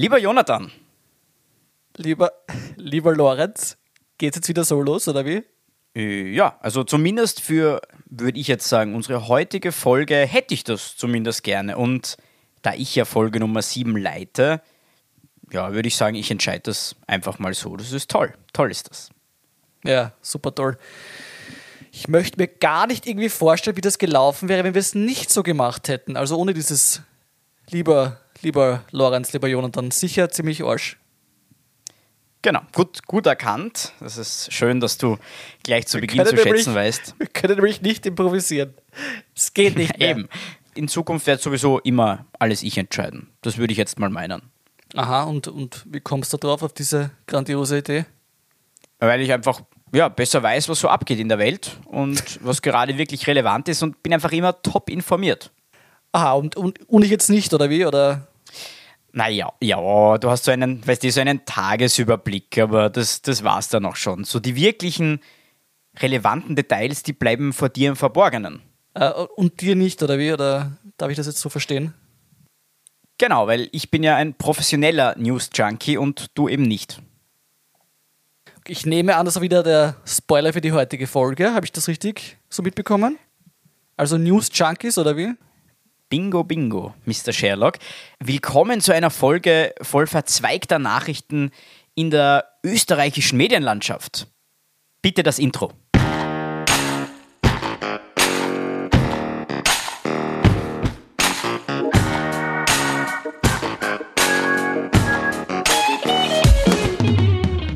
Lieber Jonathan. Lieber, lieber Lorenz, geht's jetzt wieder so los, oder wie? Äh, ja, also zumindest für, würde ich jetzt sagen, unsere heutige Folge hätte ich das zumindest gerne. Und da ich ja Folge Nummer 7 leite, ja, würde ich sagen, ich entscheide das einfach mal so. Das ist toll. Toll ist das. Ja, super toll. Ich möchte mir gar nicht irgendwie vorstellen, wie das gelaufen wäre, wenn wir es nicht so gemacht hätten. Also ohne dieses lieber, lieber Lorenz, lieber Jonathan, sicher ziemlich Arsch. Genau, gut, gut erkannt. Das ist schön, dass du gleich zu wir Beginn zu schätzen weißt. Wir können nämlich nicht improvisieren. Es geht nicht mehr. Eben. In Zukunft wird sowieso immer alles ich entscheiden. Das würde ich jetzt mal meinen. Aha, und, und wie kommst du drauf, auf diese grandiose Idee? Weil ich einfach ja, besser weiß, was so abgeht in der Welt und was gerade wirklich relevant ist und bin einfach immer top informiert. Aha, und, und, und ich jetzt nicht, oder wie? Oder? Naja, ja, du hast so einen, weißt du, so einen Tagesüberblick, aber das, das war es dann auch schon. So die wirklichen relevanten Details, die bleiben vor dir im Verborgenen. Äh, und dir nicht, oder wie? Oder darf ich das jetzt so verstehen? Genau, weil ich bin ja ein professioneller News-Junkie und du eben nicht. Ich nehme an, das war wieder der Spoiler für die heutige Folge. Habe ich das richtig so mitbekommen? Also News-Junkies, oder wie? Bingo, bingo, Mr. Sherlock. Willkommen zu einer Folge voll verzweigter Nachrichten in der österreichischen Medienlandschaft. Bitte das Intro.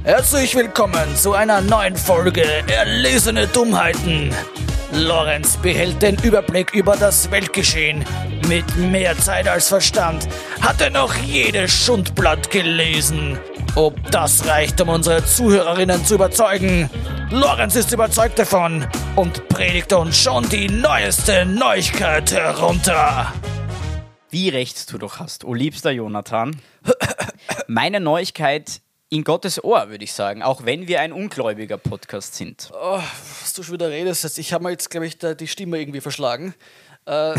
Herzlich willkommen zu einer neuen Folge Erlesene Dummheiten. Lorenz behält den Überblick über das Weltgeschehen. Mit mehr Zeit als Verstand hat er noch jedes Schundblatt gelesen. Ob das reicht, um unsere Zuhörerinnen zu überzeugen? Lorenz ist überzeugt davon und predigt uns schon die neueste Neuigkeit herunter. Wie recht du doch hast, o liebster Jonathan. Meine Neuigkeit in Gottes Ohr, würde ich sagen, auch wenn wir ein ungläubiger Podcast sind. Oh, was du schon wieder redest, ich habe mir jetzt, glaube ich, die Stimme irgendwie verschlagen. Äh,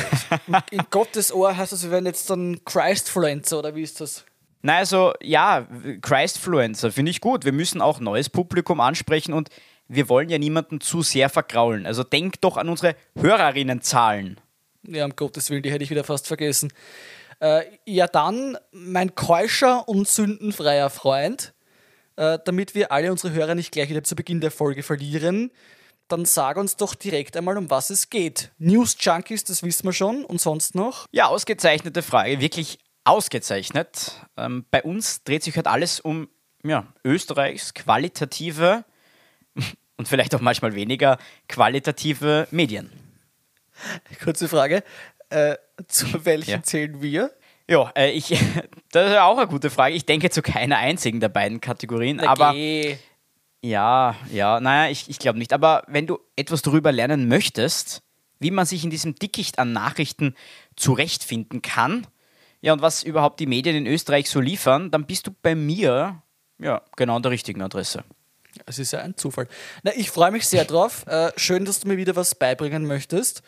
in Gottes Ohr heißt das, wir werden jetzt dann Christfluencer oder wie ist das? Na, also ja, Christfluencer finde ich gut. Wir müssen auch neues Publikum ansprechen und wir wollen ja niemanden zu sehr vergraulen. Also denk doch an unsere Hörerinnenzahlen. Ja, um Gottes Willen, die hätte ich wieder fast vergessen. Äh, ja, dann mein keuscher und sündenfreier Freund, äh, damit wir alle unsere Hörer nicht gleich wieder zu Beginn der Folge verlieren, dann sag uns doch direkt einmal, um was es geht. News Junkies, das wissen wir schon. Und sonst noch? Ja, ausgezeichnete Frage. Wirklich ausgezeichnet. Ähm, bei uns dreht sich halt alles um ja, Österreichs qualitative und vielleicht auch manchmal weniger qualitative Medien. Kurze Frage. Äh, zu welchen ja. zählen wir? Ja, äh, ich, das ist auch eine gute Frage. Ich denke zu keiner einzigen der beiden Kategorien. Na aber geh. ja, ja, naja, ich, ich glaube nicht. Aber wenn du etwas darüber lernen möchtest, wie man sich in diesem Dickicht an Nachrichten zurechtfinden kann, ja, und was überhaupt die Medien in Österreich so liefern, dann bist du bei mir ja genau an der richtigen Adresse. Es ist ja ein Zufall. Na, ich freue mich sehr drauf. Äh, schön, dass du mir wieder was beibringen möchtest.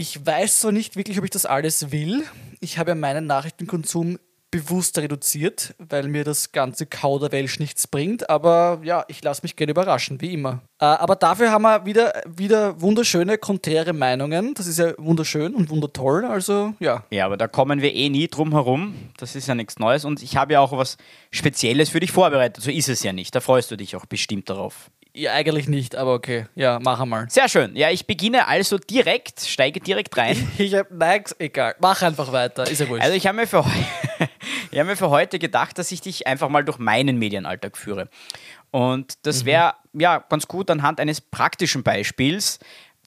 Ich weiß so nicht wirklich, ob ich das alles will. Ich habe ja meinen Nachrichtenkonsum bewusst reduziert, weil mir das ganze Kauderwelsch nichts bringt. Aber ja, ich lasse mich gerne überraschen, wie immer. Äh, aber dafür haben wir wieder, wieder wunderschöne, konträre Meinungen. Das ist ja wunderschön und wundertoll. Also ja. Ja, aber da kommen wir eh nie drum herum. Das ist ja nichts Neues. Und ich habe ja auch was Spezielles für dich vorbereitet. So ist es ja nicht. Da freust du dich auch bestimmt darauf. Ja, eigentlich nicht, aber okay. Ja, mach einmal. Sehr schön. Ja, ich beginne also direkt, steige direkt rein. ich hab, nein, egal. Mach einfach weiter, ist ja wurscht. Also ich habe mir, für hab mir für heute gedacht, dass ich dich einfach mal durch meinen Medienalltag führe. Und das wäre mhm. ja ganz gut anhand eines praktischen Beispiels.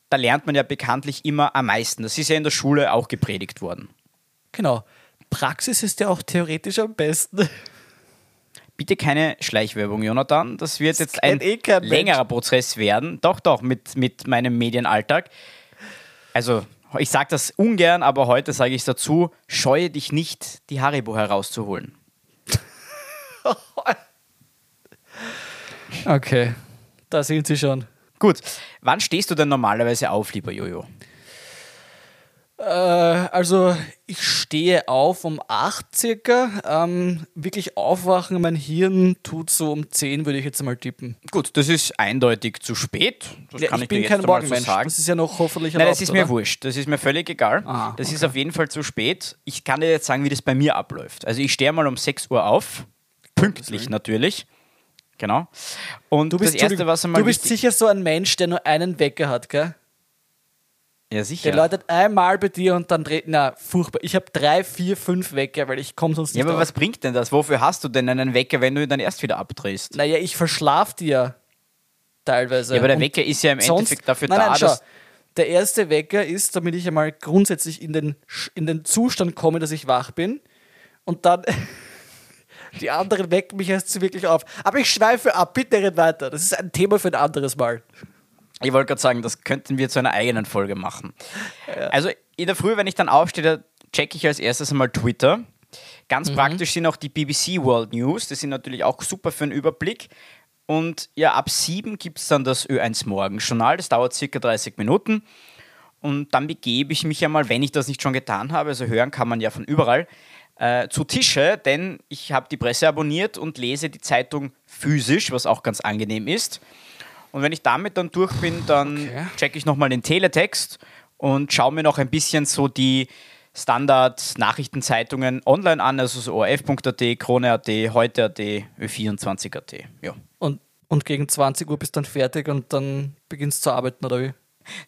Da lernt man ja bekanntlich immer am meisten. Das ist ja in der Schule auch gepredigt worden. Genau. Praxis ist ja auch theoretisch am besten. Bitte keine Schleichwerbung, Jonathan. Das wird das jetzt ein eh längerer Prozess werden. Doch, doch, mit, mit meinem Medienalltag. Also, ich sage das ungern, aber heute sage ich es dazu: scheue dich nicht, die Haribo herauszuholen. okay, da sind sie schon. Gut, wann stehst du denn normalerweise auf, lieber Jojo? Äh, also ich stehe auf um 8 circa. Ähm, wirklich aufwachen, mein Hirn tut so um 10, würde ich jetzt mal tippen. Gut, das ist eindeutig zu spät. Das Ja, kann ich ich, bin dir kein Morgenmensch. so. Das ist ja noch hoffentlich Nein, erlaubt, das ist mir oder? wurscht. Das ist mir völlig egal. Ah, das ist okay. auf jeden Fall zu spät. Ich kann dir jetzt sagen, wie das bei mir abläuft. Also ich stehe mal um 6 Uhr auf. Pünktlich natürlich. Genau. Und Du bist, das Erste, was einmal du bist sicher so ein Mensch, der nur einen Wecker hat, gell? Ja, sicher. Der läutet einmal bei dir und dann dreht. Na, furchtbar. Ich habe drei, vier, fünf Wecker, weil ich komme sonst nicht Ja, aber auf. was bringt denn das? Wofür hast du denn einen Wecker, wenn du ihn dann erst wieder abdrehst? Naja, ich verschlaf dir teilweise. Ja, aber der Und Wecker ist ja im sonst- Endeffekt dafür nein, da, schau. dass. Der erste Wecker ist, damit ich einmal grundsätzlich in den, in den Zustand komme, dass ich wach bin. Und dann. Die anderen wecken mich erst wirklich auf. Aber ich schweife ab, bitte red weiter. Das ist ein Thema für ein anderes Mal. Ich wollte gerade sagen, das könnten wir zu einer eigenen Folge machen. Also in der Früh, wenn ich dann aufstehe, da checke ich als erstes einmal Twitter. Ganz Mhm. praktisch sind auch die BBC World News. Das sind natürlich auch super für einen Überblick. Und ja, ab sieben gibt es dann das Ö1 Morgenjournal. Das dauert circa 30 Minuten. Und dann begebe ich mich einmal, wenn ich das nicht schon getan habe, also hören kann man ja von überall, äh, zu Tische, denn ich habe die Presse abonniert und lese die Zeitung physisch, was auch ganz angenehm ist. Und wenn ich damit dann durch bin, dann Okay. checke ich nochmal den Teletext und schaue mir noch ein bisschen so die Standard-Nachrichtenzeitungen online an, also so ORF.at, Krone.at, Heute.at, Ö24.at. Ja. Und, und gegen 20 Uhr bist du dann fertig und dann beginnst du zu arbeiten, oder wie?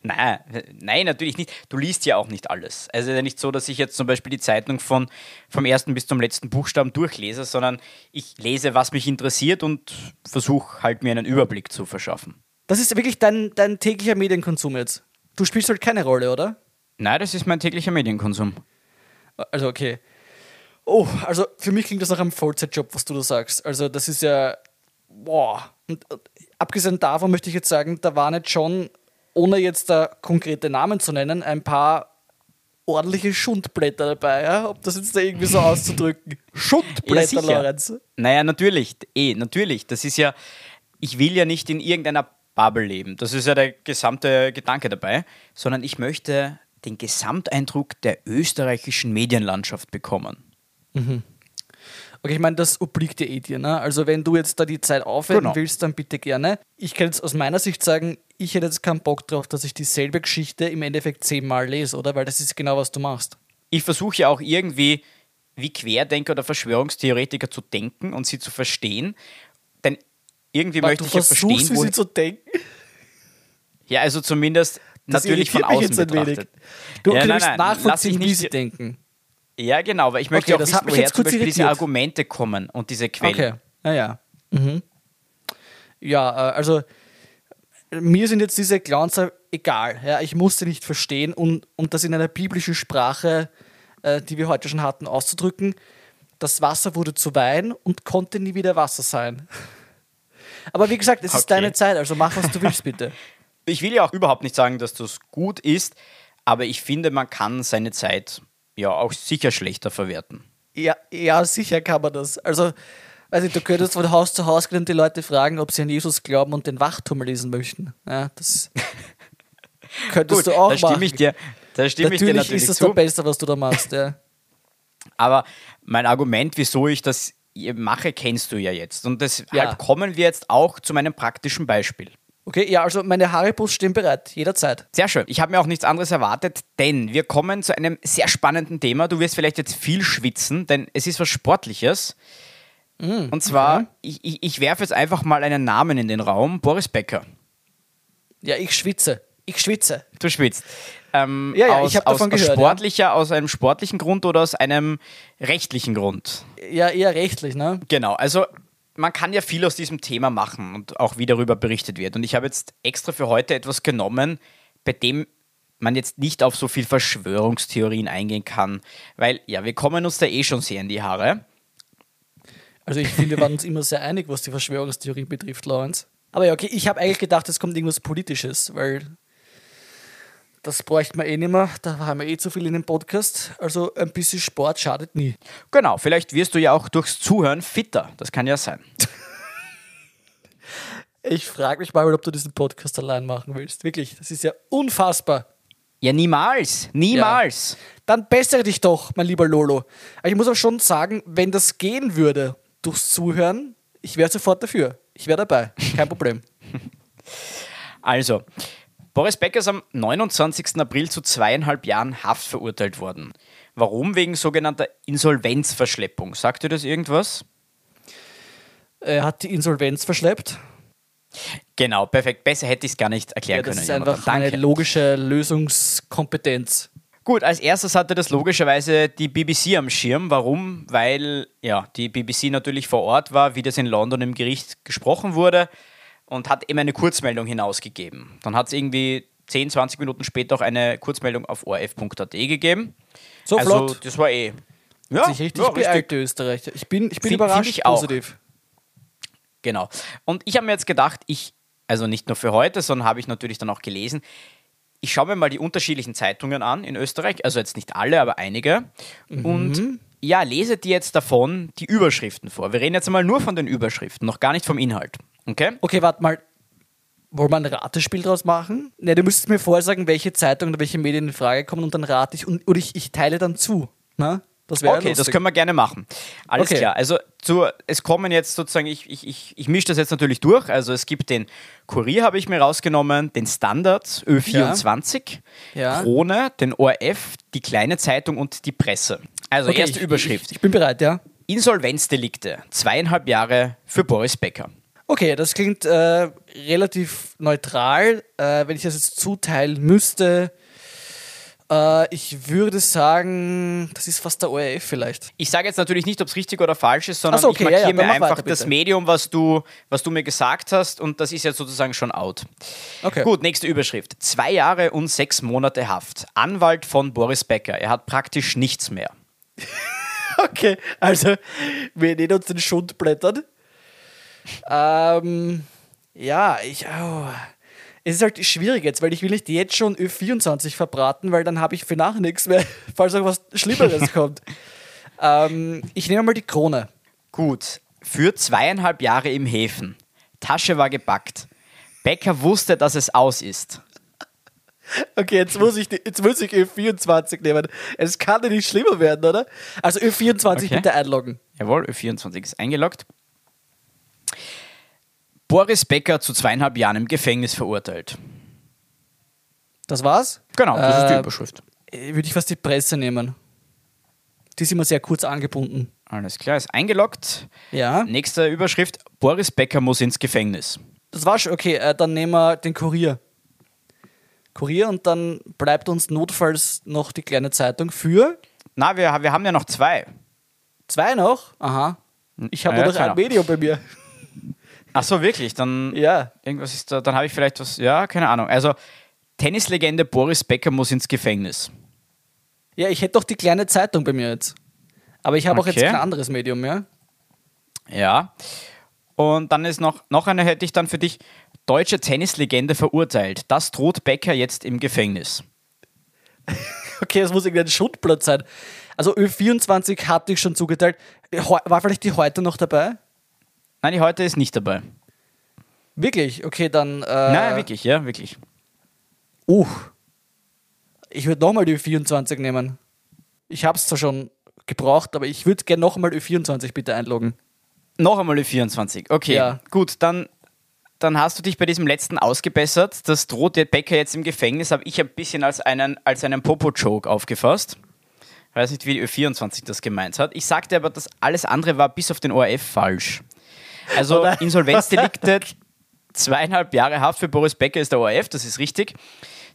Nein, nein, natürlich nicht. Du liest ja auch nicht alles. Also es ist ja nicht so, dass ich jetzt zum Beispiel die Zeitung von, vom ersten bis zum letzten Buchstaben durchlese, sondern ich lese, was mich interessiert und versuche halt mir einen Überblick zu verschaffen. Das ist wirklich dein, dein täglicher Medienkonsum jetzt. Du spielst halt keine Rolle, oder? Nein, das ist mein täglicher Medienkonsum. Also, okay. Oh, also für mich klingt das nach einem Vollzeitjob, was du da sagst. Also, das ist ja. Boah. Und, abgesehen davon möchte ich jetzt sagen, da waren jetzt schon, ohne jetzt da konkrete Namen zu nennen, ein paar ordentliche Schundblätter dabei, ja? Ob das jetzt da irgendwie so auszudrücken. Schundblätter, sicher. Lorenz. Naja, natürlich, eh, natürlich. Das ist ja, ich will ja nicht in irgendeiner Bubble leben. Das ist ja der gesamte Gedanke dabei, sondern ich möchte den Gesamteindruck der österreichischen Medienlandschaft bekommen. Okay, ich meine, das obliegt dir eh dir. Ne? Also, wenn du jetzt da die Zeit aufwenden Genau. willst, dann bitte gerne. Ich kann jetzt aus meiner Sicht sagen, ich hätte jetzt keinen Bock drauf, dass ich dieselbe Geschichte im Endeffekt zehnmal lese, oder? Weil das ist genau, was du machst. Ich versuche ja auch irgendwie wie Querdenker oder Verschwörungstheoretiker zu denken und sie zu verstehen. Denn irgendwie Weil möchte ich ja verstehen, wo, sie zu denken. ja, also zumindest Das natürlich von außen jetzt ein wenig. betrachtet. Du Ja, kannst nein, nein, lass nachvollziehen, wie sie denken. Ja, genau, weil ich möchte Okay, auch wissen, woher jetzt zum kurz Beispiel diese. Argumente kommen und diese Quellen. Okay, naja. Mhm. Ja, äh, also mir sind jetzt diese Clowns egal. Ja, ich muss sie nicht verstehen und, und das in einer biblischen Sprache, äh, die wir heute schon hatten, auszudrücken. Das Wasser wurde zu Wein und konnte nie wieder Wasser sein. Aber wie gesagt, es ist Okay. deine Zeit, also mach, was du willst, bitte. Ich will ja auch überhaupt nicht sagen, dass das gut ist, aber ich finde, man kann seine Zeit ja auch sicher schlechter verwerten. Ja, ja, sicher kann man das. Also, weiß du könntest von Haus zu Haus gehen und die Leute fragen, ob sie an Jesus glauben und den Wachturm lesen möchten. Ja, das könntest du auch da stimme machen. ich dir, da stimme ich dir natürlich natürlich ist das zu. das Beste, was du da machst. Ja. Aber mein Argument, wieso ich das mache, kennst du ja jetzt. Und deshalb Ja. kommen wir jetzt auch zu meinem praktischen Beispiel. Okay, ja, also meine Haribos stehen bereit, jederzeit. Sehr schön. Ich habe mir auch nichts anderes erwartet, denn wir kommen zu einem sehr spannenden Thema. Du wirst vielleicht jetzt viel schwitzen, denn es ist was Sportliches. Mm, Und zwar, ich, ich, ich werfe jetzt einfach mal einen Namen in den Raum: Boris Becker. Ja, ich schwitze. Ich schwitze. Du schwitzt. Ähm, Ja, ja, aus, ich hab davon aus, gehört, Aus, ja. sportlicher, aus einem sportlichen Grund oder aus einem rechtlichen Grund? Ja, eher rechtlich, ne? Genau, also man kann ja viel aus diesem Thema machen und auch wie darüber berichtet wird. Und ich habe jetzt extra für heute etwas genommen, bei dem man jetzt nicht auf so viel Verschwörungstheorien eingehen kann, weil ja, wir kommen uns da eh schon sehr in die Haare. Also ich finde, wir waren uns immer sehr einig, was die Verschwörungstheorie betrifft, Lawrence. Aber ja, okay, ich habe eigentlich gedacht, es kommt irgendwas Politisches, weil das bräuchte man eh nicht mehr. Da haben wir eh zu viel in dem Podcast. Also ein bisschen Sport schadet nie. Genau, vielleicht wirst du ja auch durchs Zuhören fitter. Das kann ja sein. Ich frage mich mal, ob du diesen Podcast allein machen willst. Wirklich, das ist ja unfassbar. Ja, niemals. Niemals. Ja. Dann bessere dich doch, mein lieber Lolo. Aber ich muss auch schon sagen, wenn das gehen würde durchs Zuhören, ich wäre sofort dafür. Ich wäre dabei. Kein Problem. also, Boris Becker ist am 29. April zu zweieinhalb Jahren Haft verurteilt worden. Warum? Wegen sogenannter Insolvenzverschleppung. Sagt ihr das irgendwas? Er hat die Insolvenz verschleppt. Genau, perfekt. Besser hätte ich es gar nicht erklären ja, das können. Das ist einfach Danke. eine logische Lösungskompetenz. Gut, als erstes hatte das logischerweise die BBC am Schirm. Warum? Weil ja, die BBC natürlich vor Ort war, wie das in London im Gericht gesprochen wurde und hat eben eine Kurzmeldung hinausgegeben. Dann hat es irgendwie 10, 20 Minuten später auch eine Kurzmeldung auf orf.at gegeben. So also, flott. Das war eh. Ja, sich richtig ja, beeilt, Österreich. Ich bin, ich bin Find, überrascht ich positiv. Genau. Und ich habe mir jetzt gedacht, ich, also nicht nur für heute, sondern habe ich natürlich dann auch gelesen, ich schaue mir mal die unterschiedlichen Zeitungen an in Österreich, also jetzt nicht alle, aber einige. Mhm. Und ja, lese dir jetzt davon die Überschriften vor. Wir reden jetzt einmal nur von den Überschriften, noch gar nicht vom Inhalt. Okay? Okay, warte mal. Wollen wir ein Ratespiel draus machen? Ne, du müsstest mir vorsagen, welche Zeitung oder welche Medien in Frage kommen und dann rate ich und, oder ich, ich teile dann zu. Na? Das okay, lustig. das können wir gerne machen. Alles okay. klar. Also zu, es kommen jetzt sozusagen, ich, ich, ich, ich mische das jetzt natürlich durch. Also es gibt den Kurier, habe ich mir rausgenommen, den Standard Ö24, ja. Ja. Krone, den ORF, die kleine Zeitung und die Presse. Also okay, erste ich, Überschrift. Ich, ich bin bereit, ja. Insolvenzdelikte, zweieinhalb Jahre für Boris Becker. Okay, das klingt äh, relativ neutral. Äh, wenn ich das jetzt zuteilen müsste, äh, ich würde sagen, das ist fast der ORF vielleicht. Ich sage jetzt natürlich nicht, ob es richtig oder falsch ist, sondern so, okay, ich markiere ja, ja, mir einfach weiter, das Medium, was du, was du mir gesagt hast und das ist jetzt sozusagen schon out. Okay. Gut, nächste Überschrift. Zwei Jahre und sechs Monate Haft. Anwalt von Boris Becker. Er hat praktisch nichts mehr. okay, also wir nehmen uns den Schund blättern. Ähm, ja, ich. Oh es ist halt schwierig jetzt, weil ich will nicht jetzt schon Ö24 verbraten, weil dann habe ich für nachher nichts mehr, falls auch was Schlimmeres kommt. Ähm, ich nehme mal die Krone. Gut. Für zweieinhalb Jahre im Häfen. Tasche war gepackt. Becker wusste, dass es aus ist. Okay, jetzt muss ich, jetzt muss ich Ö24 nehmen. Es kann ja nicht schlimmer werden, oder? Also Ö24 okay. bitte einloggen. Jawohl, Ö24 ist eingeloggt. Boris Becker zu zweieinhalb Jahren im Gefängnis verurteilt. Das war's? Genau, das äh, ist die äh, Überschrift. Würde ich fast die Presse nehmen. Die ist immer sehr kurz angebunden. Alles klar, ist eingeloggt. Ja. Nächste Überschrift: Boris Becker muss ins Gefängnis. Das war schon, okay, äh, dann nehmen wir den Kurier. Kurier und dann bleibt uns notfalls noch die kleine Zeitung für. Na, wir, wir haben ja noch zwei. Zwei noch? Aha. Ich habe ja, nur noch ein Medium bei mir. Ach so, wirklich? Dann ja. irgendwas ist da, dann habe ich vielleicht was, ja, keine Ahnung. Also Tennislegende Boris Becker muss ins Gefängnis. Ja, ich hätte doch die kleine Zeitung bei mir jetzt. Aber ich habe okay. auch jetzt kein anderes Medium mehr. Ja. Und dann ist noch, noch eine hätte ich dann für dich. Deutsche Tennislegende verurteilt. Das droht Becker jetzt im Gefängnis. okay, das muss irgendein Schuttplatz sein. Also Ö24 hatte ich schon zugeteilt. War vielleicht die heute noch dabei? Nein, die heute ist nicht dabei. Wirklich? Okay, dann. Äh, Nein, wirklich, ja, wirklich. Uh. Ich würde nochmal die Ö24 nehmen. Ich habe es zwar schon gebraucht, aber ich würde gerne nochmal Ö24 bitte einloggen. Noch einmal Ö24, okay. Ja. Gut, dann, dann hast du dich bei diesem letzten ausgebessert. Das droht der Bäcker jetzt im Gefängnis, habe ich ein bisschen als einen, als einen Popo-Joke aufgefasst. Ich weiß nicht, wie Ö24 das gemeint hat. Ich sagte aber, dass alles andere war bis auf den ORF falsch. Also Oder? Insolvenzdelikte, zweieinhalb Jahre Haft für Boris Becker ist der ORF, das ist richtig.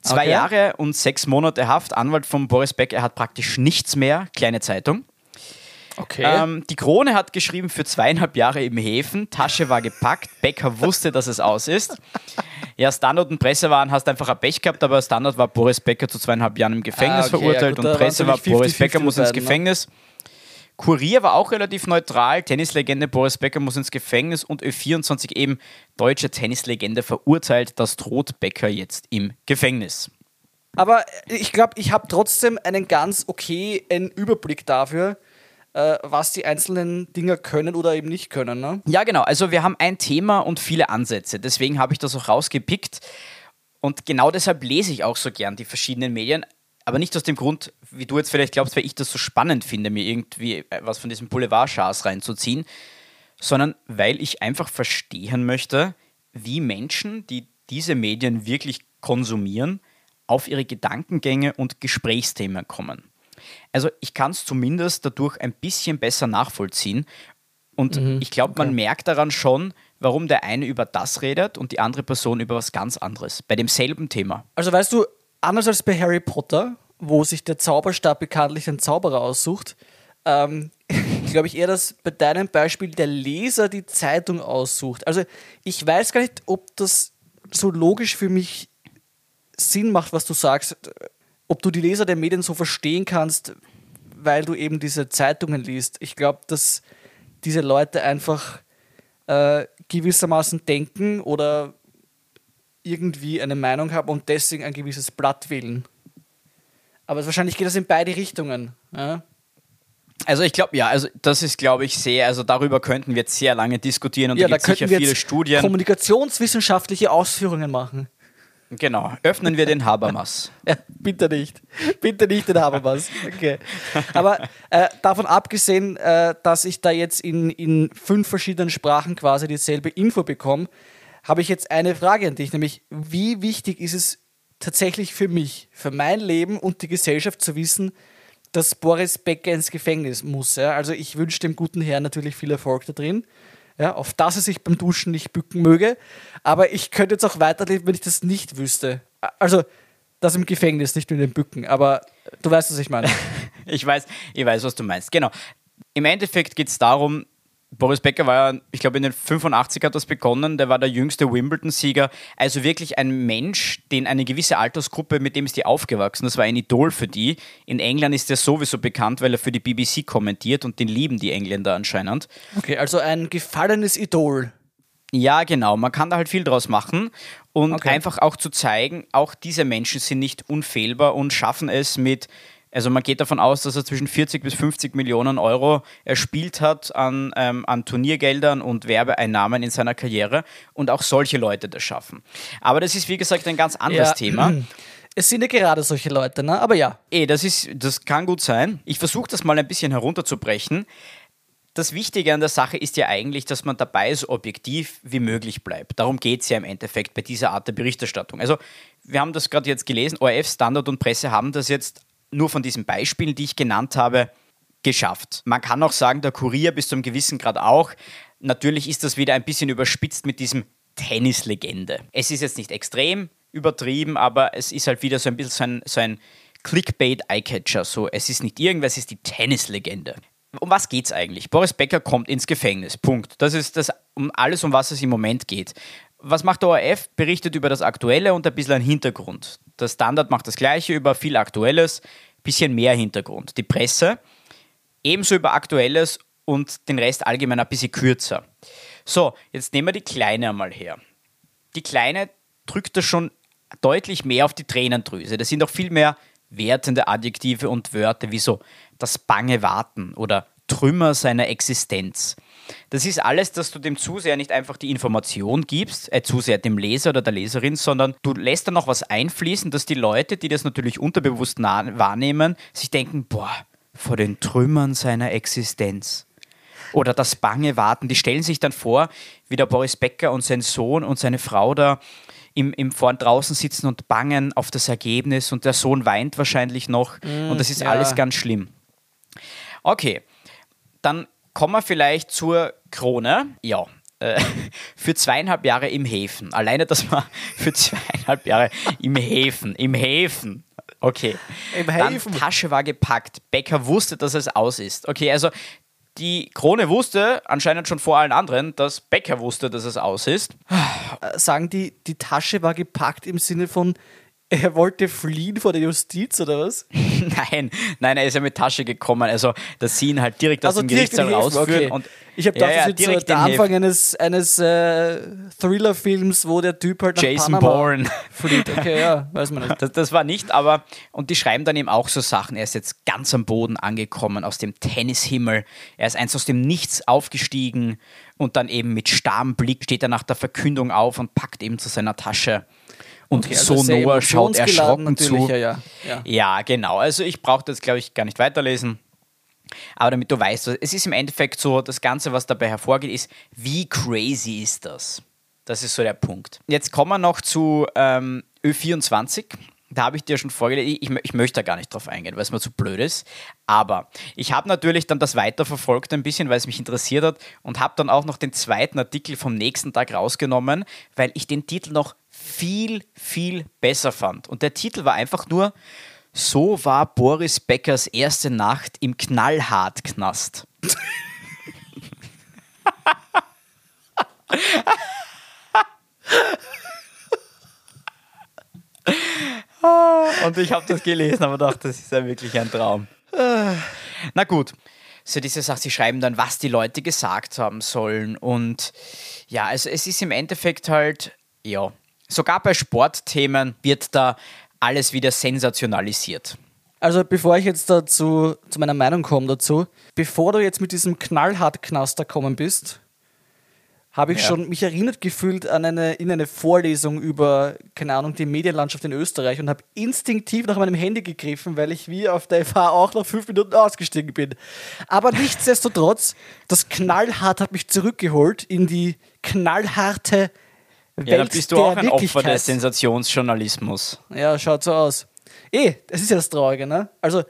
Zwei okay. Jahre und sechs Monate Haft, Anwalt von Boris Becker, er hat praktisch nichts mehr, kleine Zeitung. Okay. Ähm, die Krone hat geschrieben für zweieinhalb Jahre im Häfen, Tasche war gepackt, Becker wusste, dass es aus ist. Ja, Standard und Presse waren, hast einfach ein Pech gehabt, aber Standard war Boris Becker zu zweieinhalb Jahren im Gefängnis ah, okay, verurteilt ja, gut, und Presse war Boris Becker muss ins ne? Gefängnis. Ne? Kurier war auch relativ neutral. Tennislegende Boris Becker muss ins Gefängnis und Ö24 eben deutsche Tennislegende verurteilt. Das droht Becker jetzt im Gefängnis. Aber ich glaube, ich habe trotzdem einen ganz okayen Überblick dafür, äh, was die einzelnen Dinger können oder eben nicht können. Ne? Ja, genau. Also wir haben ein Thema und viele Ansätze. Deswegen habe ich das auch rausgepickt. Und genau deshalb lese ich auch so gern die verschiedenen Medien. Aber nicht aus dem Grund, wie du jetzt vielleicht glaubst, weil ich das so spannend finde, mir irgendwie was von diesem Boulevard-Chars reinzuziehen, sondern weil ich einfach verstehen möchte, wie Menschen, die diese Medien wirklich konsumieren, auf ihre Gedankengänge und Gesprächsthemen kommen. Also ich kann es zumindest dadurch ein bisschen besser nachvollziehen. Und mhm, ich glaube, okay. man merkt daran schon, warum der eine über das redet und die andere Person über was ganz anderes. Bei demselben Thema. Also weißt du, anders als bei Harry Potter, wo sich der Zauberstab bekanntlich einen Zauberer aussucht, ähm, glaube ich eher, dass bei deinem Beispiel der Leser die Zeitung aussucht. Also ich weiß gar nicht, ob das so logisch für mich Sinn macht, was du sagst, ob du die Leser der Medien so verstehen kannst, weil du eben diese Zeitungen liest. Ich glaube, dass diese Leute einfach äh, gewissermaßen denken oder irgendwie eine Meinung haben und deswegen ein gewisses Blatt wählen. Aber wahrscheinlich geht das in beide Richtungen. Ja? Also ich glaube, ja, also das ist, glaube ich, sehr, also darüber könnten wir jetzt sehr lange diskutieren und ja, da gibt sicher viele Studien. Kommunikationswissenschaftliche Ausführungen machen. Genau, öffnen wir den Habermas. ja, bitte nicht. Bitte nicht den Habermas. Okay. Aber äh, davon abgesehen, äh, dass ich da jetzt in, in fünf verschiedenen Sprachen quasi dieselbe Info bekomme, habe ich jetzt eine Frage an dich, nämlich wie wichtig ist es tatsächlich für mich, für mein Leben und die Gesellschaft zu wissen, dass Boris Becker ins Gefängnis muss. Ja? Also ich wünsche dem guten Herrn natürlich viel Erfolg da drin ja, auf das er sich beim Duschen nicht bücken möge. Aber ich könnte jetzt auch weiterleben, wenn ich das nicht wüsste. Also, das im Gefängnis, nicht nur in den Bücken. Aber du weißt, was ich meine. ich weiß, ich weiß, was du meinst. Genau. Im Endeffekt geht es darum, Boris Becker war ja, ich glaube, in den 85 hat das begonnen. Der war der jüngste Wimbledon-Sieger. Also wirklich ein Mensch, den eine gewisse Altersgruppe, mit dem ist die aufgewachsen. Das war ein Idol für die. In England ist er sowieso bekannt, weil er für die BBC kommentiert und den lieben die Engländer anscheinend. Okay, also ein gefallenes Idol. Ja, genau. Man kann da halt viel draus machen und okay. einfach auch zu zeigen, auch diese Menschen sind nicht unfehlbar und schaffen es mit also man geht davon aus, dass er zwischen 40 bis 50 Millionen Euro erspielt hat an, ähm, an Turniergeldern und Werbeeinnahmen in seiner Karriere und auch solche Leute das schaffen. Aber das ist wie gesagt ein ganz anderes ja. Thema. Es sind ja gerade solche Leute, ne? Aber ja. Eh, das ist, das kann gut sein. Ich versuche das mal ein bisschen herunterzubrechen. Das Wichtige an der Sache ist ja eigentlich, dass man dabei so objektiv wie möglich bleibt. Darum geht es ja im Endeffekt bei dieser Art der Berichterstattung. Also, wir haben das gerade jetzt gelesen, ORF, Standard und Presse haben das jetzt nur von diesen Beispielen, die ich genannt habe, geschafft. Man kann auch sagen, der Kurier bis zu einem gewissen Grad auch. Natürlich ist das wieder ein bisschen überspitzt mit diesem Tennislegende. Es ist jetzt nicht extrem übertrieben, aber es ist halt wieder so ein bisschen so ein, so ein Clickbait-Eyecatcher. So, es ist nicht irgendwas, es ist die Tennislegende. Um was geht es eigentlich? Boris Becker kommt ins Gefängnis. Punkt. Das ist das um alles, um was es im Moment geht. Was macht der ORF? Berichtet über das Aktuelle und ein bisschen ein Hintergrund. Der Standard macht das Gleiche über viel Aktuelles, bisschen mehr Hintergrund. Die Presse ebenso über Aktuelles und den Rest allgemein ein bisschen kürzer. So, jetzt nehmen wir die Kleine einmal her. Die Kleine drückt da schon deutlich mehr auf die Tränendrüse. Da sind auch viel mehr wertende Adjektive und Wörter wie so das bange Warten oder Trümmer seiner Existenz. Das ist alles, dass du dem Zuseher nicht einfach die Information gibst, äh, Zuseher dem Leser oder der Leserin, sondern du lässt da noch was einfließen, dass die Leute, die das natürlich unterbewusst wahrnehmen, sich denken, boah, vor den Trümmern seiner Existenz. Oder das bange Warten. Die stellen sich dann vor, wie der Boris Becker und sein Sohn und seine Frau da im, im vorn draußen sitzen und bangen auf das Ergebnis und der Sohn weint wahrscheinlich noch mm, und das ist ja. alles ganz schlimm. Okay, dann kommen wir vielleicht zur Krone. Ja, äh, für zweieinhalb Jahre im Häfen. Alleine, dass man für zweieinhalb Jahre im Häfen, im Häfen. Okay. Im Häfen. Dann Tasche war gepackt. Becker wusste, dass es aus ist. Okay, also die Krone wusste anscheinend schon vor allen anderen, dass Becker wusste, dass es aus ist. Äh, sagen die, die Tasche war gepackt im Sinne von, er wollte fliehen vor der Justiz oder was? nein, nein, er ist ja mit Tasche gekommen. Also, dass sie ihn halt direkt also aus dem Gerichtssaal rausführen. Okay. Und ich habe gedacht, ja, ja, das ist so der Anfang eines, eines äh, Thriller-Films, wo der Typ halt nach Jason Panama Bourne flieht. Okay, ja, weiß man nicht. Das, das, war nicht, aber und die schreiben dann eben auch so Sachen. Er ist jetzt ganz am Boden angekommen, aus dem Tennishimmel. Er ist eins aus dem Nichts aufgestiegen und dann eben mit starrem Blick steht er nach der Verkündung auf und packt eben zu seiner Tasche Und okay, also so Noah schaut erschrocken zu. Ja, ja. ja. ja genau. Also ich brauche das, glaube ich, gar nicht weiterlesen. Aber damit du weißt, es ist im Endeffekt so, das Ganze, was dabei hervorgeht, ist, wie crazy ist das? Das ist so der Punkt. Jetzt kommen wir noch zu ähm, Ö24 da habe ich dir schon vorgelegt, ich, ich, möchte da gar nicht drauf eingehen, weil es mir zu blöd ist. Aber ich habe natürlich dann das weiterverfolgt ein bisschen, weil es mich interessiert hat und habe dann auch noch den zweiten Artikel vom nächsten Tag rausgenommen, weil ich den Titel noch viel, viel besser fand. Und der Titel war einfach nur, so war Boris Beckers erste Nacht im Knallhart-Knast. Und ich habe das gelesen, aber dachte, das ist ja wirklich ein Traum. Na gut. So diese Sache, sie schreiben dann, was die Leute gesagt haben sollen. Und ja, also es ist im Endeffekt halt, ja, sogar bei Sportthemen wird da alles wieder sensationalisiert. Also bevor ich jetzt dazu zu meiner Meinung komme dazu, bevor du jetzt mit diesem Knallhart-Knaster kommen bist, habe ich ja. schon mich erinnert gefühlt an eine, in eine Vorlesung über, keine Ahnung, die Medienlandschaft in Österreich und habe instinktiv nach meinem Handy gegriffen, weil ich wie auf der FH auch nach fünf Minuten ausgestiegen bin. Aber nichtsdestotrotz, das Knallhart hat mich zurückgeholt in die knallharte Welt Ja, dann bist du auch ein Opfer des Sensationsjournalismus. Ja, schaut so aus. Eh, das ist ja das Traurige, ne? Also,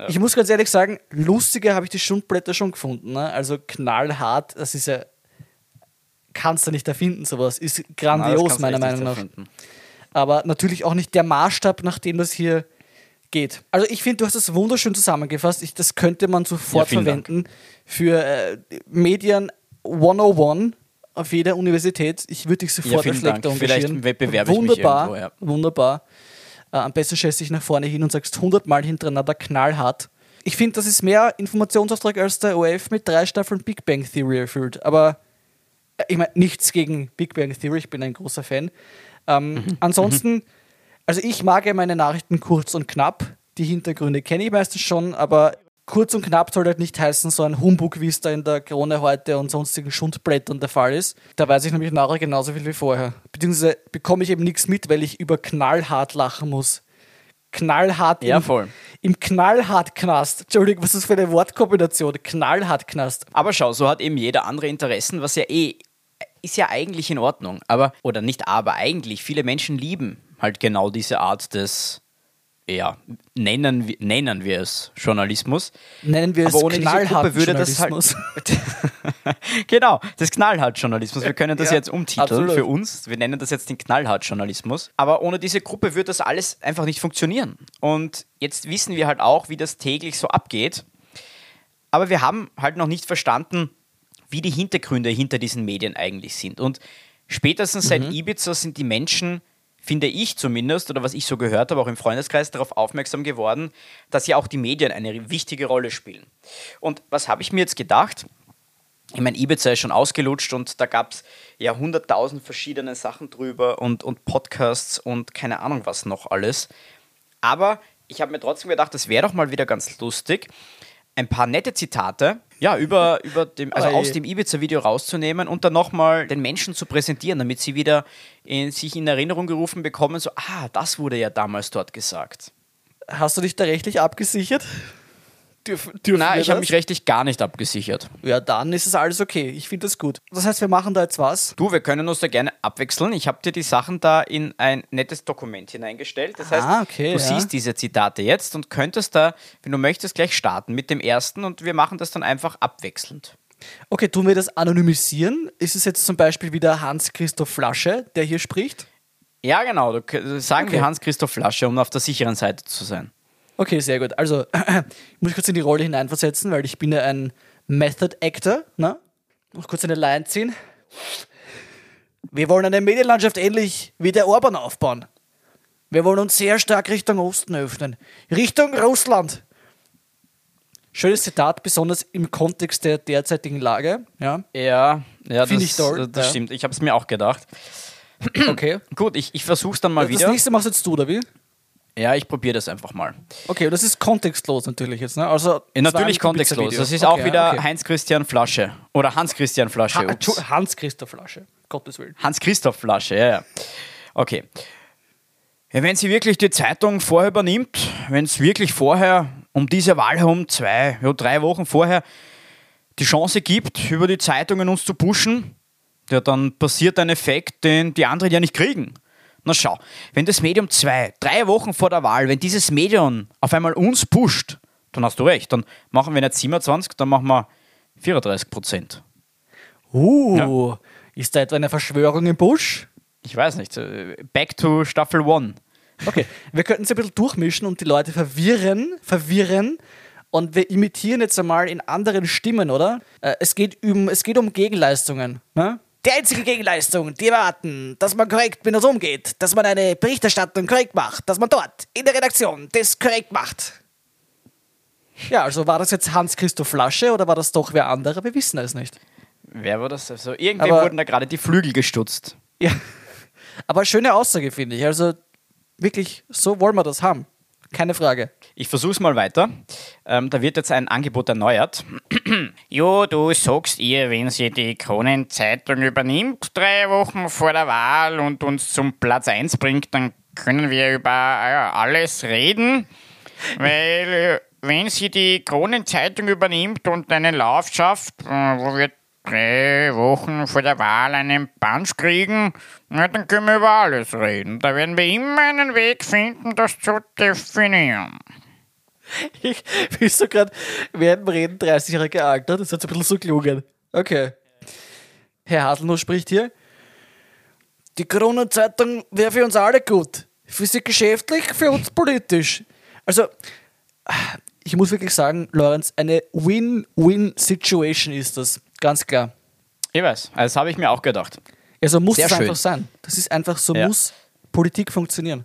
ja. ich muss ganz ehrlich sagen, lustiger habe ich die Schundblätter schon gefunden, ne? Also knallhart, das ist ja kannst du nicht erfinden, sowas. Ist grandios, meiner Meinung nach. Erfinden. Aber natürlich auch nicht der Maßstab, nach dem das hier geht. Also ich finde, du hast das wunderschön zusammengefasst. Ich, das könnte man sofort ja, verwenden Dank. für äh, Medien 101 auf jeder Universität. Ich würde dich sofort ja, als Lektor engagieren. Vielleicht bewerbe wunderbar, ich mich irgendwo, ja. Wunderbar. Äh, am besten stellst du dich nach vorne hin und sagst 100 Mal hintereinander knallhart. Ich finde, das ist mehr Informationsauftrag als der OF mit drei Staffeln Big Bang Theory erfüllt. Aber ich meine, nichts gegen Big Bang Theory, ich bin ein großer Fan. Ähm, mhm. Ansonsten, mhm. also ich mag ja meine Nachrichten kurz und knapp. Die Hintergründe kenne ich meistens schon, aber kurz und knapp soll halt nicht heißen, so ein Humbug, wie es da in der Krone heute und sonstigen Schundblättern der Fall ist. Da weiß ich nämlich nachher genauso viel wie vorher. Beziehungsweise bekomme ich eben nichts mit, weil ich über knallhart lachen muss. Knallhart ja, im, voll. im Knallhart-Knast. Entschuldigung, was ist das für eine Wortkombination? Knallhart-Knast. Aber schau, so hat eben jeder andere Interessen, was ja eh ist ja eigentlich in Ordnung. Aber, oder nicht aber, eigentlich, viele Menschen lieben halt genau diese Art des, ja, nennen, nennen wir es Journalismus. Nennen wir es aber ohne diese Gruppe würde das halt. genau, das Knallhart-Journalismus. Wir können das ja, jetzt umtiteln absolut. für uns. Wir nennen das jetzt den Knallhart-Journalismus. Aber ohne diese Gruppe würde das alles einfach nicht funktionieren. Und jetzt wissen wir halt auch, wie das täglich so abgeht. Aber wir haben halt noch nicht verstanden, wie die Hintergründe hinter diesen Medien eigentlich sind. Und spätestens mhm. seit Ibiza sind die Menschen, finde ich zumindest, oder was ich so gehört habe, auch im Freundeskreis darauf aufmerksam geworden, dass ja auch die Medien eine wichtige Rolle spielen. Und was habe ich mir jetzt gedacht? Ich meine, Ibiza ist schon ausgelutscht und da gab es ja hunderttausend verschiedene Sachen drüber und, und Podcasts und keine Ahnung was noch alles. Aber ich habe mir trotzdem gedacht, das wäre doch mal wieder ganz lustig, ein paar nette Zitate ja, über, über dem, also aus dem Ibiza-Video rauszunehmen und dann nochmal den Menschen zu präsentieren, damit sie wieder in, sich in Erinnerung gerufen bekommen, so, ah, das wurde ja damals dort gesagt. Hast du dich da rechtlich abgesichert? Dürf, Nein, ich habe mich rechtlich gar nicht abgesichert. Ja, dann ist es alles okay. Ich finde das gut. Das heißt, wir machen da jetzt was? Du, wir können uns da gerne abwechseln. Ich habe dir die Sachen da in ein nettes Dokument hineingestellt. Das heißt, ah, okay, du ja. siehst diese Zitate jetzt und könntest da, wenn du möchtest, gleich starten mit dem ersten und wir machen das dann einfach abwechselnd. Okay, tun wir das anonymisieren? Ist es jetzt zum Beispiel wieder Hans-Christoph Flasche, der hier spricht? Ja, genau. sagen okay. wir Hans-Christoph Flasche, um auf der sicheren Seite zu sein. Okay, sehr gut. Also, ich muss kurz in die Rolle hineinversetzen, weil ich bin ja ein Method Actor. Ne? Noch kurz eine Line ziehen. Wir wollen eine Medienlandschaft ähnlich wie der Orban aufbauen. Wir wollen uns sehr stark Richtung Osten öffnen. Richtung Russland. Schönes Zitat, besonders im Kontext der derzeitigen Lage. Ja, ja, ja das, ich toll. das ja. stimmt. Ich habe es mir auch gedacht. Okay. Gut, ich, ich versuche es dann mal das wieder. Das nächste machst jetzt du, oder wie? Ja, ich probiere das einfach mal. Okay, das ist kontextlos natürlich jetzt, ne? Also ja, natürlich kontextlos. Das ist okay, auch wieder okay. Heinz-Christian Flasche. Oder Hans-Christian Flasche. Ha Hans-Christoph Flasche, Gottes Willen. Hans-Christoph Flasche, ja, ja. Okay. Wenn sie wirklich die Zeitung vorher übernimmt, wenn es wirklich vorher um diese Wahl herum, zwei, ja, drei Wochen vorher, die Chance gibt, über die Zeitungen uns zu pushen, ja, dann passiert ein Effekt, den die anderen ja nicht kriegen. Na schau, wenn das Medium zwei, drei Wochen vor der Wahl, wenn dieses Medium auf einmal uns pusht, dann hast du recht, dann machen wir nicht 27, dann machen wir 34 Prozent. Uh, ja. ist da etwa eine Verschwörung im Busch? Ich weiß nicht. Äh, back to Staffel 1. Okay, wir könnten es ein bisschen durchmischen und die Leute verwirren, verwirren. Und wir imitieren jetzt einmal in anderen Stimmen, oder? Äh, es, geht um, es geht um Gegenleistungen. Ne? Die einzige Gegenleistung, die erwarten, dass man korrekt mit uns umgeht, dass man eine Berichterstattung korrekt macht, dass man dort in der Redaktion das korrekt macht. Ja, also war das jetzt Hans-Christoph Flasche oder war das doch wer anderer? Wir wissen es nicht. Wer war das? Also irgendwem Aber, wurden da gerade die Flügel gestutzt. Ja, aber schöne Aussage, finde ich. Also wirklich, so wollen wir das haben. Keine Frage. Ich versuch's mal weiter. Ähm, da wird jetzt ein Angebot erneuert. jo, du sagst ihr, wenn sie die Kronenzeitung übernimmt, drei Wochen vor der Wahl und uns zum Platz 1 bringt, dann können wir über äh, alles reden. Weil, äh, wenn sie die Kronenzeitung übernimmt und einen Lauf schafft, äh, wo wir drei Wochen vor der Wahl einen Punch kriegen, na, dann können wir über alles reden. Da werden wir immer einen Weg finden, das zu definieren. Ich will so gerade während dem Reden 30 Jahre gealtert, das hat ein bisschen so gelungen. Okay. Herr Haselnuss spricht hier. Die Corona-Zeitung wäre für uns alle gut. Für sie geschäftlich, für uns politisch. Also, ich muss wirklich sagen, Lorenz, eine Win-Win-Situation ist das. Ganz klar. Ich weiß, das habe ich mir auch gedacht. Also muss es einfach sein. Das ist einfach so, ja. muss Politik funktionieren.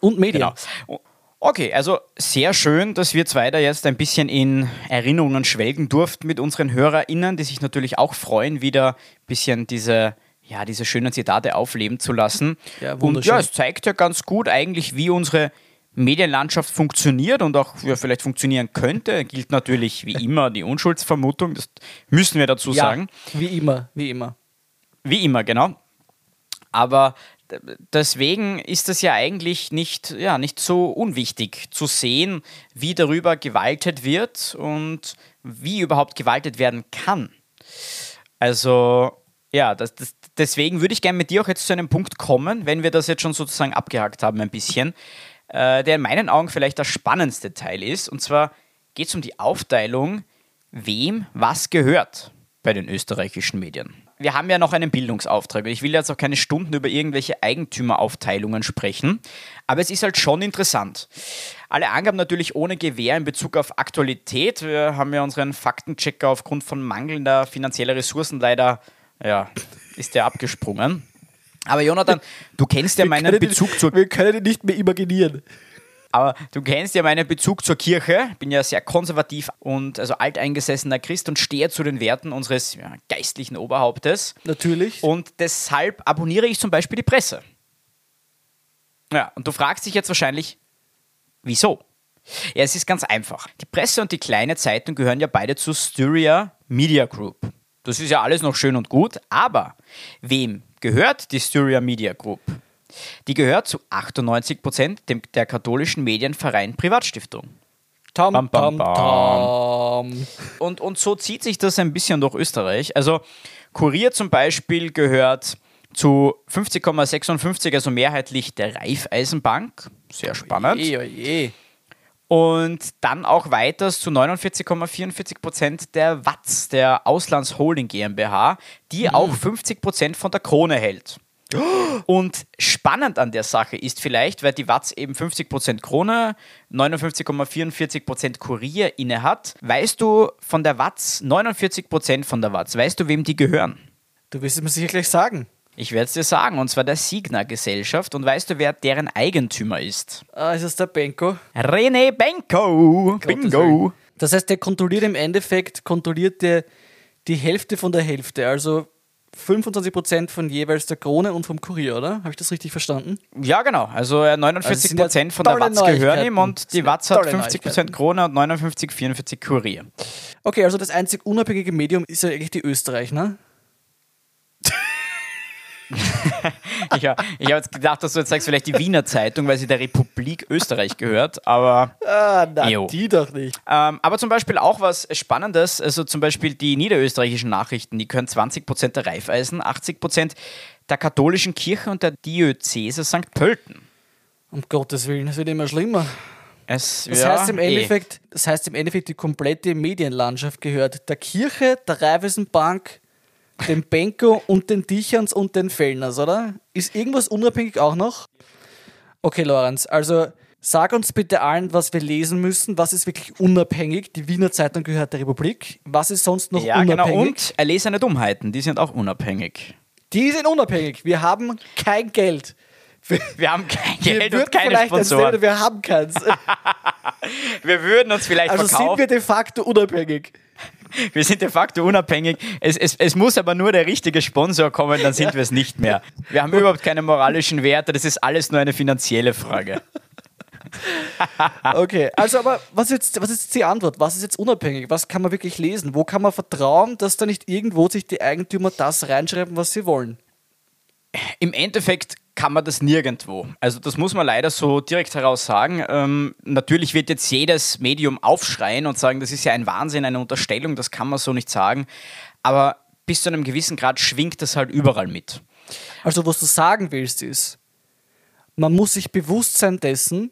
Und Medien. Genau. Okay, also sehr schön, dass wir zwei da jetzt ein bisschen in Erinnerungen schwelgen durften mit unseren HörerInnen, die sich natürlich auch freuen, wieder ein bisschen diese, ja, diese schönen Zitate aufleben zu lassen. Ja, und ja, es zeigt ja ganz gut eigentlich, wie unsere Medienlandschaft funktioniert und auch ja, vielleicht funktionieren könnte, gilt natürlich wie immer die Unschuldsvermutung, das müssen wir dazu ja, sagen. Wie immer, wie immer. Wie immer, genau. Aber deswegen ist es ja eigentlich nicht, ja, nicht so unwichtig zu sehen, wie darüber gewaltet wird und wie überhaupt gewaltet werden kann. Also, ja, das, das, deswegen würde ich gerne mit dir auch jetzt zu einem Punkt kommen, wenn wir das jetzt schon sozusagen abgehakt haben ein bisschen äh, der in meinen Augen vielleicht das spannendste Teil ist. Und zwar geht es um die Aufteilung, wem was gehört bei den österreichischen Medien. Wir haben ja noch einen Bildungsauftrag ich will jetzt auch keine Stunden über irgendwelche Eigentümeraufteilungen sprechen, aber es ist halt schon interessant. Alle Angaben natürlich ohne Gewähr in Bezug auf Aktualität. Wir haben ja unseren Faktenchecker aufgrund von mangelnder finanzieller Ressourcen leider, ja, ist der abgesprungen. Aber Jonathan, du kennst ja wir meinen Bezug zur. Wir können ihn nicht mehr imaginieren. Aber du kennst ja meinen Bezug zur Kirche. Ich bin ja sehr konservativ und also alteingesessener Christ und stehe zu den Werten unseres ja, geistlichen Oberhauptes. Natürlich. Und deshalb abonniere ich zum Beispiel die Presse. Ja, und du fragst dich jetzt wahrscheinlich, wieso? Ja, es ist ganz einfach. Die Presse und die kleine Zeitung gehören ja beide zur Styria Media Group. Das ist ja alles noch schön und gut, aber wem gehört die Styria Media Group? Die gehört zu 98 Prozent der katholischen Medienverein Privatstiftung. Tam, bam, bam, bam. Und, und so zieht sich das ein bisschen durch Österreich. Also Kurier zum Beispiel gehört zu 50,56, also mehrheitlich der Raiffeisenbank. Sehr spannend. Oje, oje. Und dann auch weiters zu 49,44 Prozent der Watz, der Auslandsholding GmbH, die mhm. auch 50 Prozent von der Krone hält. Und spannend an der Sache ist vielleicht, weil die Watz eben 50% Krone, 59,44% Kurier inne hat. Weißt du von der Watz, 49% von der Watz, weißt du, wem die gehören? Du wirst es mir sicher gleich sagen. Ich werde es dir sagen, und zwar der Signa Gesellschaft. Und weißt du, wer deren Eigentümer ist? Ah, ist es der Benko? René Benko! Bingo! Das heißt, der kontrolliert im Endeffekt, kontrolliert der die Hälfte von der Hälfte. Also 25% von jeweils der Krone und vom Kurier, oder? Habe ich das richtig verstanden? Ja, genau. Also 49% also ja von der Watz gehören ihm und die Watz hat 50% Krone und 59, 44 Kurier. Okay, also das einzig unabhängige Medium ist ja eigentlich die Österreich, ne? Ich habe ich hab jetzt gedacht, dass du jetzt sagst, vielleicht die Wiener Zeitung, weil sie der Republik Österreich gehört, aber. Ah, na, die doch nicht. Ähm, aber zum Beispiel auch was Spannendes, also zum Beispiel die niederösterreichischen Nachrichten, die können 20% der Reifeisen, 80% der katholischen Kirche und der Diözese St. Pölten. Um Gottes Willen, es wird immer schlimmer. Es, das, ja, heißt im eh. Endeffekt, das heißt im Endeffekt, die komplette Medienlandschaft gehört der Kirche, der Raiffeisenbank, dem Benko und den Dicherns und den Fellners, oder? Ist irgendwas unabhängig auch noch? Okay, Lorenz, also sag uns bitte allen, was wir lesen müssen. Was ist wirklich unabhängig? Die Wiener Zeitung gehört der Republik. Was ist sonst noch Ja, genau. unabhängig? Und erlesene Dummheiten, die sind auch unabhängig. Die sind unabhängig. Wir haben kein Geld. Wir, Wir haben kein wir Geld würden und keine vielleicht erzählen, Sponsoren. wir haben keins. Wir würden uns vielleicht Also sind verkaufen. wir de facto unabhängig. Wir sind de facto unabhängig. Es, es, es muss aber nur der richtige Sponsor kommen, dann sind wir es nicht mehr. Wir haben überhaupt keine moralischen Werte, das ist alles nur eine finanzielle Frage. Okay, also aber was ist, jetzt, was ist jetzt die Antwort? Was ist jetzt unabhängig? Was kann man wirklich lesen? Wo kann man vertrauen, dass da nicht irgendwo sich die Eigentümer das reinschreiben, was sie wollen? Im Endeffekt kann man das nirgendwo. Also das muss man leider so direkt heraus sagen. Ähm, natürlich wird jetzt jedes Medium aufschreien und sagen, das ist ja ein Wahnsinn, eine Unterstellung, das kann man so nicht sagen. Aber bis zu einem gewissen Grad schwingt das halt überall mit. Also was du sagen willst ist, man muss sich bewusst sein dessen,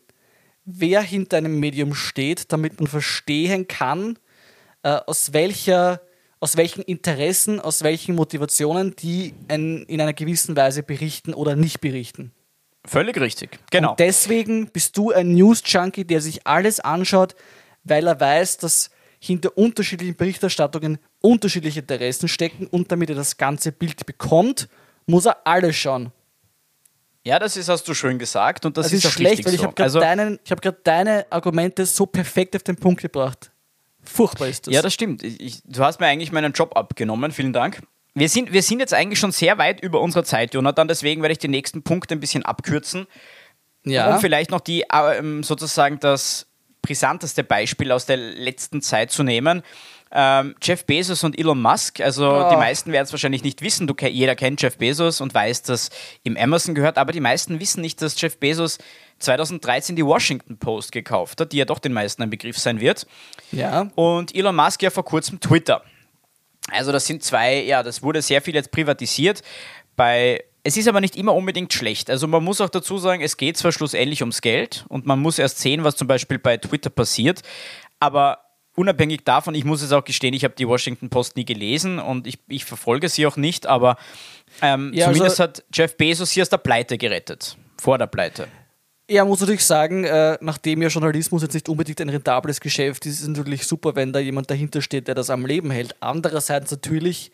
wer hinter einem Medium steht, damit man verstehen kann, äh, aus welcher aus welchen Interessen, aus welchen Motivationen die ein, in einer gewissen Weise berichten oder nicht berichten. Völlig richtig. Genau. Und deswegen bist du ein News-Junkie, der sich alles anschaut, weil er weiß, dass hinter unterschiedlichen Berichterstattungen unterschiedliche Interessen stecken und damit er das ganze Bild bekommt, muss er alles schauen. Ja, das ist, hast du schön gesagt und das, Das ist, ist, schlecht, weil ich habe gerade also, deinen- ich hab deine Argumente so perfekt auf den Punkt gebracht. Furchtbar ist das. Ja, das stimmt. Ich, du hast mir eigentlich meinen Job abgenommen. Vielen Dank. Wir sind, wir sind jetzt eigentlich schon sehr weit über unserer Zeit, Jonathan. Deswegen werde ich den nächsten Punkt ein bisschen abkürzen. ja. Um vielleicht noch die ähm, sozusagen das brisanteste Beispiel aus der letzten Zeit zu nehmen. Ähm, Jeff Bezos und Elon Musk. Also Oh. die meisten werden es wahrscheinlich nicht wissen. Du, jeder kennt Jeff Bezos und weiß, dass ihm Amazon gehört, aber die meisten wissen nicht, dass Jeff Bezos 2013 die Washington Post gekauft hat, die ja doch den meisten ein Begriff sein wird. ja. Und Elon Musk ja vor kurzem Twitter. Also das sind zwei, ja, das wurde sehr viel jetzt privatisiert. Bei, es ist aber nicht immer unbedingt schlecht. Also man muss auch dazu sagen, es geht zwar schlussendlich ums Geld und man muss erst sehen, was zum Beispiel bei Twitter passiert, aber unabhängig davon, ich muss es auch gestehen, ich habe die Washington Post nie gelesen und ich, ich verfolge sie auch nicht, aber ähm, Ja, zumindest also- hat Jeff Bezos hier aus der Pleite gerettet. Vor der Pleite. Ja, muss natürlich sagen, äh, nachdem ja Journalismus jetzt nicht unbedingt ein rentables Geschäft ist, ist es natürlich super, wenn da jemand dahinter steht, der das am Leben hält. Andererseits natürlich,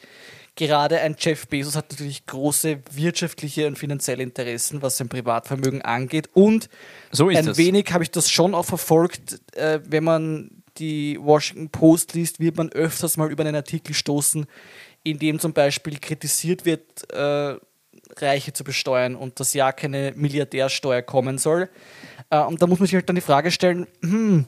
gerade ein Jeff Bezos hat natürlich große wirtschaftliche und finanzielle Interessen, was sein Privatvermögen angeht. Und So ein es. wenig habe ich das schon auch verfolgt, äh, wenn man die Washington Post liest, wird man öfters mal über einen Artikel stoßen, in dem zum Beispiel kritisiert wird, äh, Reiche zu besteuern und dass ja keine Milliardärsteuer kommen soll. Äh, und da muss man sich halt dann die Frage stellen, hm,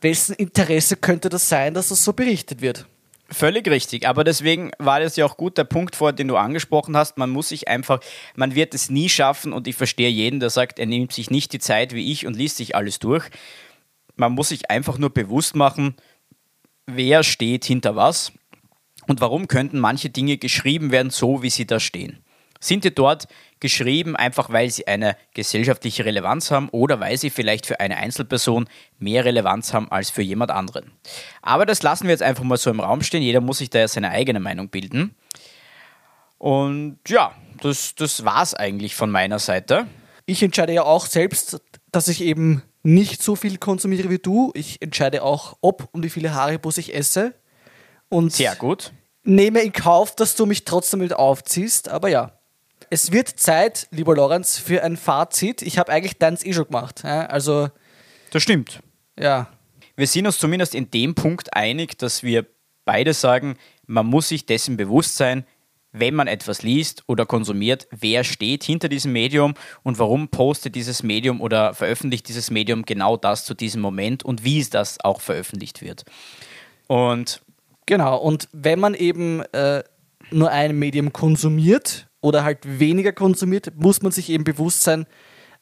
wessen Interesse könnte das sein, dass das so berichtet wird? Völlig richtig, aber deswegen war das ja auch gut der Punkt vor, den du angesprochen hast. Man muss sich einfach, man wird es nie schaffen und ich verstehe jeden, der sagt, er nimmt sich nicht die Zeit wie ich und liest sich alles durch. Man muss sich einfach nur bewusst machen, wer steht hinter was und warum könnten manche Dinge geschrieben werden, so wie sie da stehen. Sind die dort geschrieben, einfach weil sie eine gesellschaftliche Relevanz haben oder weil sie vielleicht für eine Einzelperson mehr Relevanz haben als für jemand anderen? Aber das lassen wir jetzt einfach mal so im Raum stehen. Jeder muss sich da ja seine eigene Meinung bilden. Und ja, das, das war es eigentlich von meiner Seite. Ich entscheide ja auch selbst, dass ich eben nicht so viel konsumiere wie du. Ich entscheide auch, ob und wie viele Haribos ich esse. Und Sehr gut. nehme in Kauf, dass du mich trotzdem mit aufziehst. Aber ja, es wird Zeit, lieber Lorenz, für ein Fazit. Ich habe eigentlich deins eh schon gemacht. Ja? Also, Das stimmt. ja. Wir sind uns zumindest in dem Punkt einig, dass wir beide sagen, man muss sich dessen bewusst sein, wenn man etwas liest oder konsumiert, wer steht hinter diesem Medium und warum postet dieses Medium oder veröffentlicht dieses Medium genau das zu diesem Moment und wie es das auch veröffentlicht wird. Und Genau, und wenn man eben äh, nur ein Medium konsumiert oder halt weniger konsumiert, muss man sich eben bewusst sein,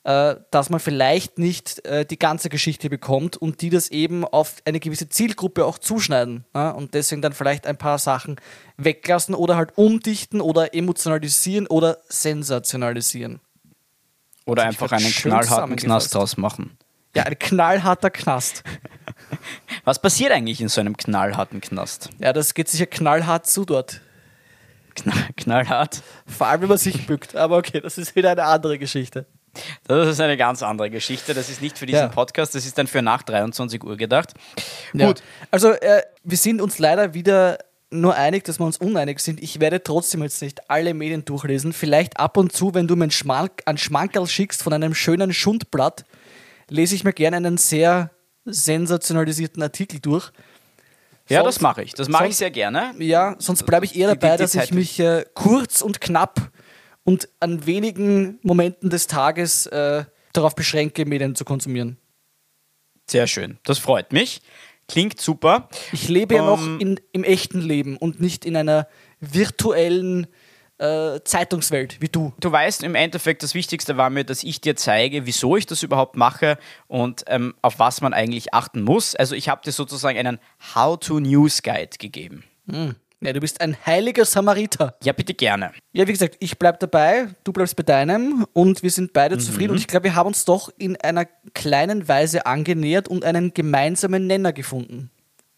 äh, dass man vielleicht nicht äh, die ganze Geschichte bekommt und die das eben auf eine gewisse Zielgruppe auch zuschneiden und deswegen dann vielleicht ein paar Sachen weglassen oder halt umdichten oder emotionalisieren oder sensationalisieren. Oder einfach einen knallharten Knast draus machen. Ja, ein knallharter Knast. Was passiert eigentlich in so einem knallharten Knast? Ja, das geht sicher knallhart zu dort. Knall, knallhart? Vor allem, wenn man sich bückt. Aber okay, das ist wieder eine andere Geschichte. Das ist eine ganz andere Geschichte. Das ist nicht für diesen ja. Podcast, das ist dann für nach 23 Uhr gedacht. Ja. Gut. Also, äh, wir sind uns leider wieder nur einig, dass wir uns uneinig sind. Ich werde trotzdem jetzt nicht alle Medien durchlesen. Vielleicht ab und zu, wenn du mir einen, Schmank, einen Schmankerl schickst von einem schönen Schundblatt, lese ich mir gerne einen sehr sensationalisierten Artikel durch. Ja, sonst, das mache ich. Das mache ich sehr gerne. Ja, sonst bleibe ich eher dabei, die, die dass ich mich äh, kurz und knapp und an wenigen Momenten des Tages äh, darauf beschränke, Medien zu konsumieren. Sehr schön. Das freut mich. Klingt super. Ich lebe um, ja noch ähm, in, im echten Leben und nicht in einer virtuellen äh, Zeitungswelt wie du. Du weißt, im Endeffekt, das Wichtigste war mir, dass ich dir zeige, wieso ich das überhaupt mache und ähm, auf was man eigentlich achten muss. Also ich habe dir sozusagen einen How-to-News-Guide gegeben. Hm. Ja, du bist ein heiliger Samariter. Ja, bitte gerne. Ja, wie gesagt, ich bleib dabei, du bleibst bei deinem und wir sind beide mhm. zufrieden. Und ich glaube, wir haben uns doch in einer kleinen Weise angenähert und einen gemeinsamen Nenner gefunden.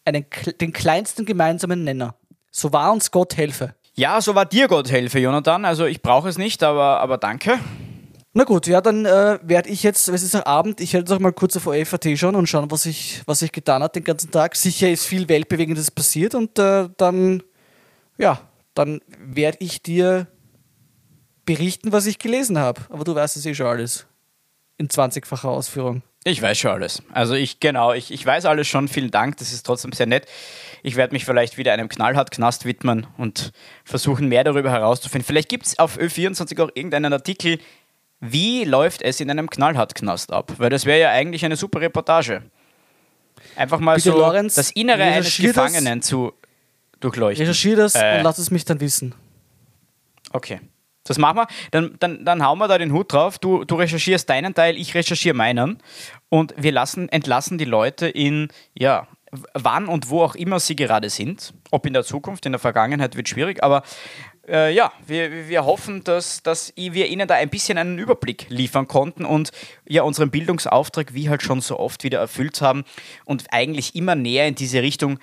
Einen, den kleinsten gemeinsamen Nenner. So war uns Gott helfe. Ja, so war dir Gott helfe, Jonathan. Also ich brauche es nicht, aber, aber danke. Na gut, ja, dann äh, werde ich jetzt, es ist Abend, ich werde auch mal kurz auf OFAT schauen und schauen, was ich, was ich getan habe den ganzen Tag. Sicher ist viel Weltbewegendes passiert und äh, dann, ja, dann werde ich dir berichten, was ich gelesen habe. Aber du weißt es eh schon alles. In 20-facher Ausführung. Ich weiß schon alles. Also ich, genau, ich, ich weiß alles schon. Vielen Dank, das ist trotzdem sehr nett. Ich werde mich vielleicht wieder einem Knallhart-Knast widmen und versuchen, mehr darüber herauszufinden. Vielleicht gibt es auf Ö24 auch irgendeinen Artikel, wie läuft es in einem Knallhart-Knast ab? Weil das wäre ja eigentlich eine super Reportage. Einfach mal Bitte, so Lorenz, das Innere eines Gefangenen das, zu durchleuchten. Recherchiere das äh, und lass es mich dann wissen. Okay. Das machen wir. Dann, dann, dann hauen wir da den Hut drauf. Du, du recherchierst deinen Teil, ich recherchiere meinen. Und wir lassen, entlassen die Leute in, ja, wann und wo auch immer sie gerade sind. Ob in der Zukunft, in der Vergangenheit wird schwierig, aber äh, ja, wir, wir hoffen, dass, dass wir Ihnen da ein bisschen einen Überblick liefern konnten und ja unseren Bildungsauftrag wie halt schon so oft wieder erfüllt haben und eigentlich immer näher in diese Richtung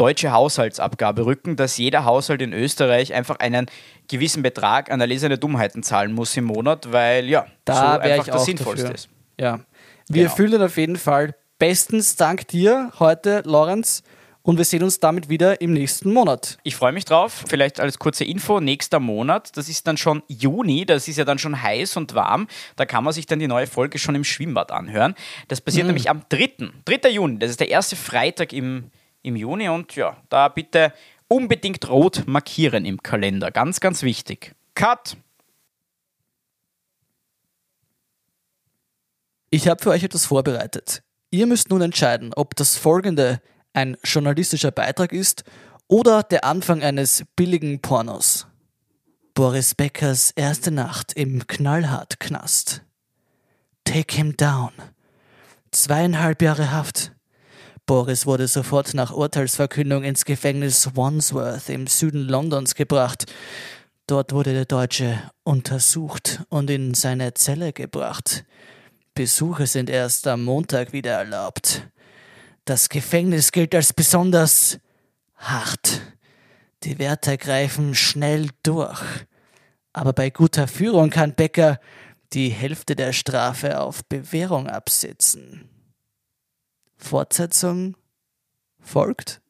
deutsche Haushaltsabgabe rücken, dass jeder Haushalt in Österreich einfach einen gewissen Betrag an erlesene Dummheiten zahlen muss im Monat, weil ja, da so einfach das Sinnvollste dafür. ist. Ja, wir genau. erfüllen auf jeden Fall bestens dank dir heute, Lorenz. Und wir sehen uns damit wieder im nächsten Monat. Ich freue mich drauf. Vielleicht als kurze Info: nächster Monat, das ist dann schon Juni, das ist ja dann schon heiß und warm. Da kann man sich dann die neue Folge schon im Schwimmbad anhören. Das passiert mhm. nämlich am 3. 3. Juni, das ist der erste Freitag im, im Juni. Und ja, da bitte unbedingt rot markieren im Kalender. Ganz, ganz wichtig. Cut! Ich habe für euch etwas vorbereitet. Ihr müsst nun entscheiden, ob das folgende ein journalistischer Beitrag ist oder der Anfang eines billigen Pornos. Boris Beckers erste Nacht im Knallhart-Knast. Take him down. Zweieinhalb Jahre Haft. Boris wurde sofort nach Urteilsverkündung ins Gefängnis Wandsworth im Süden Londons gebracht. Dort wurde der Deutsche untersucht und in seine Zelle gebracht. Besuche sind erst am Montag wieder erlaubt. Das Gefängnis gilt als besonders hart. Die Wärter greifen schnell durch. Aber bei guter Führung kann Becker die Hälfte der Strafe auf Bewährung absitzen. Fortsetzung folgt.